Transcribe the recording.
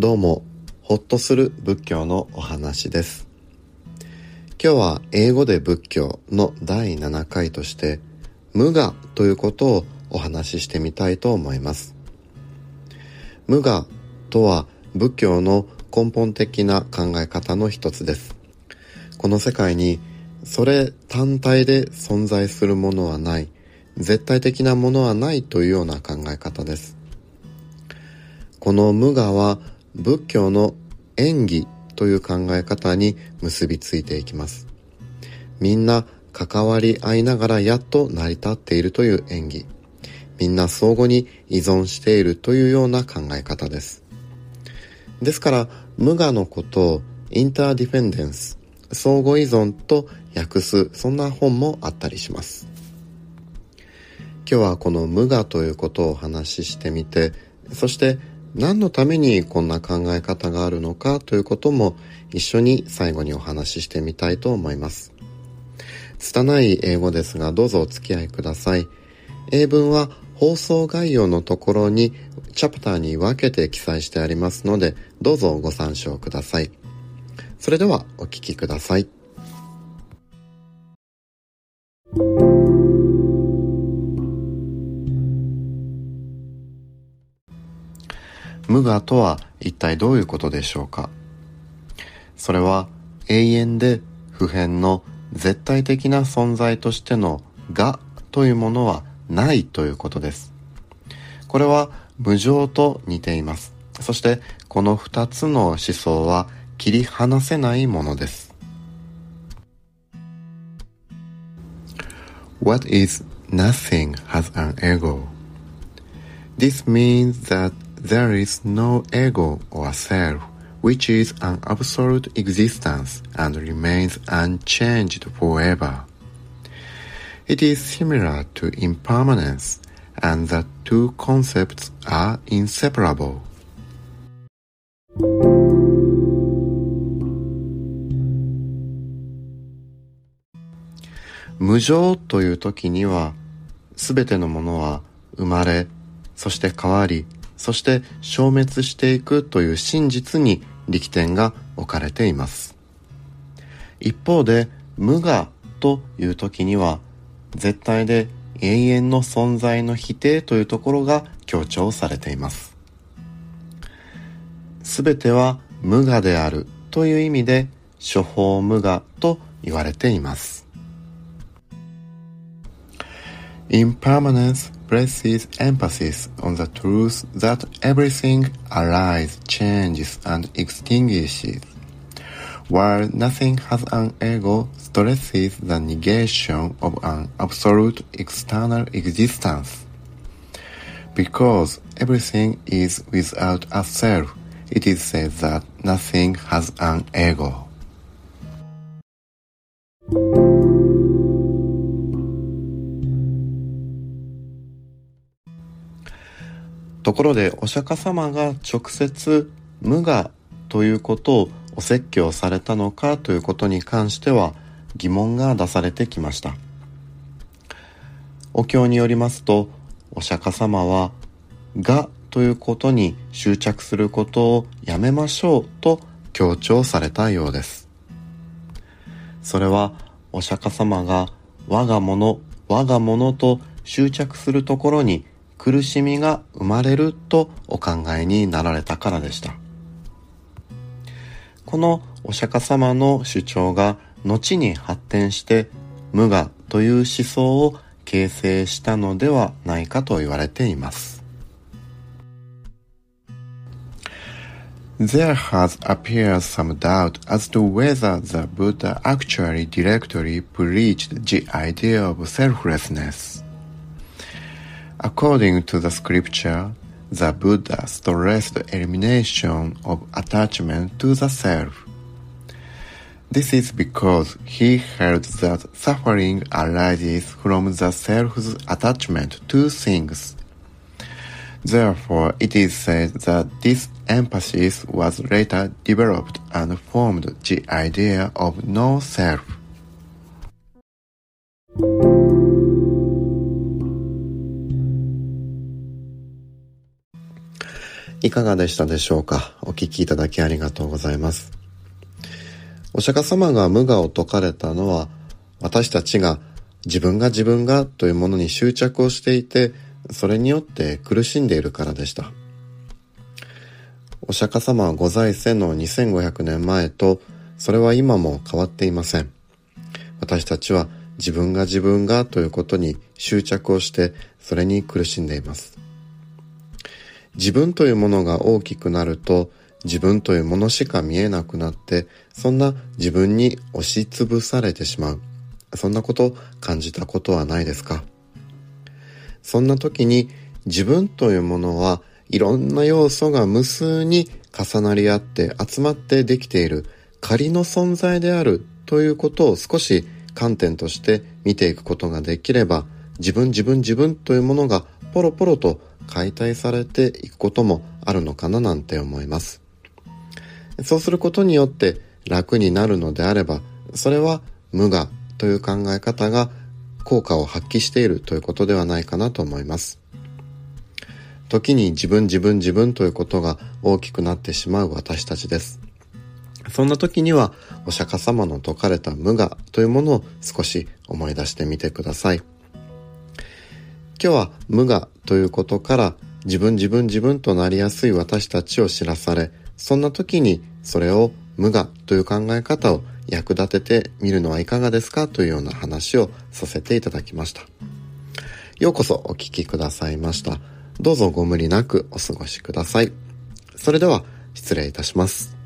どうも、ほっとする仏教のお話です。今日は英語で仏教の第7回として、無我ということをお話ししてみたいと思います。無我とは仏教の根本的な考え方の一つです。この世界にそれ単体で存在するものはない、絶対的なものはないというような考え方です。この無我は仏教の演技という考え方に結びついていきます。みんな関わり合いながらやっと成り立っているという演技。みんな相互に依存しているというような考え方です。ですから、無我のことをインターディフェンデンス、相互依存と訳す、そんな本もあったりします。今日はこの無我ということをお話ししてみて、そして何のためにこんな考え方があるのかということも一緒に最後にお話ししてみたいと思います。拙い英語ですがどうぞお付き合いください。英文は放送概要のところにチャプターに分けて記載してありますのでどうぞご参照ください。それではお聞きください。無我とは一体どういうことでしょうか？それは永遠で普遍の絶対的な存在としての我というものはないということです。これは無常と似ています。そしてこの二つの思想は切り離せないものです。What is nothing has an ego? This means that there is no ego or self, which is an absolute existence and remains unchanged forever. It is similar to impermanence, and the two concepts are inseparable. 無常という時には、すべてのものは生まれ、そして変わり、 そして消滅していくという真実に力点が置かれています。一方で無我という時には絶対で永遠の存在の否定というところが強調されています。すべては無我であるという意味で処方無我と言われています。Impermanence places emphasis on the truth that everything arises, changes, and extinguishes, while nothing has an ego stresses the negation of an absolute external existence. Because everything is without a self, it is said that nothing has an ego. ところでお釈迦様が直接無我ということをお説教されたのかということに関しては疑問が出されてきました。お経によりますとお釈迦様は我ということに執着することをやめましょうと強調されたようです。それはお釈迦様が我が物我が物と執着するところに苦しみが生まれるとお考えになられたからでした。このお釈迦様の主張が後に発展して無我という思想を形成したのではないかと言われています。There has appeared some doubt as to whether the Buddha actually directly preached the idea of selflessness. According to the scripture, the Buddha stressed the elimination of attachment to the self. This is because he held that suffering arises from the self's attachment to things. Therefore, it is said that this emphasis was later developed and formed the idea of no self. いかがでしたでしょうか？お聞きいただきありがとうございます。お釈迦様が無我を説かれたのは、私たちが自分が自分がというものに執着をしていて、それによって苦しんでいるからでした。お釈迦様はご在世の2500年前と、それは今も変わっていません。私たちは自分が自分がということに執着をして、それに苦しんでいます。自分というものが大きくなると、自分というものしか見えなくなって、そんな自分に押しつぶされてしまう。そんなこと感じたことはないですか？そんな時に自分というものはいろんな要素が無数に重なり合って集まってできている仮の存在であるということを少し観点として見ていくことができれば自分自分自分というものがポロポロと解体されていくこともあるのかななんて思います。そうすることによって楽になるのであればそれは無我という考え方が効果を発揮しているということではないかなと思います。時に自分自分自分ということが大きくなってしまう私たちです。そんな時にはお釈迦様の説かれた無我というものを少し思い出してみてください。今日は無我ということから自分自分自分となりやすい私たちを知らされ、そんな時にそれを無我という考え方を役立ててみるのはいかがですかというような話をさせていただきました。ようこそお聞きくださいました。どうぞご無理なくお過ごしください。それでは失礼いたします。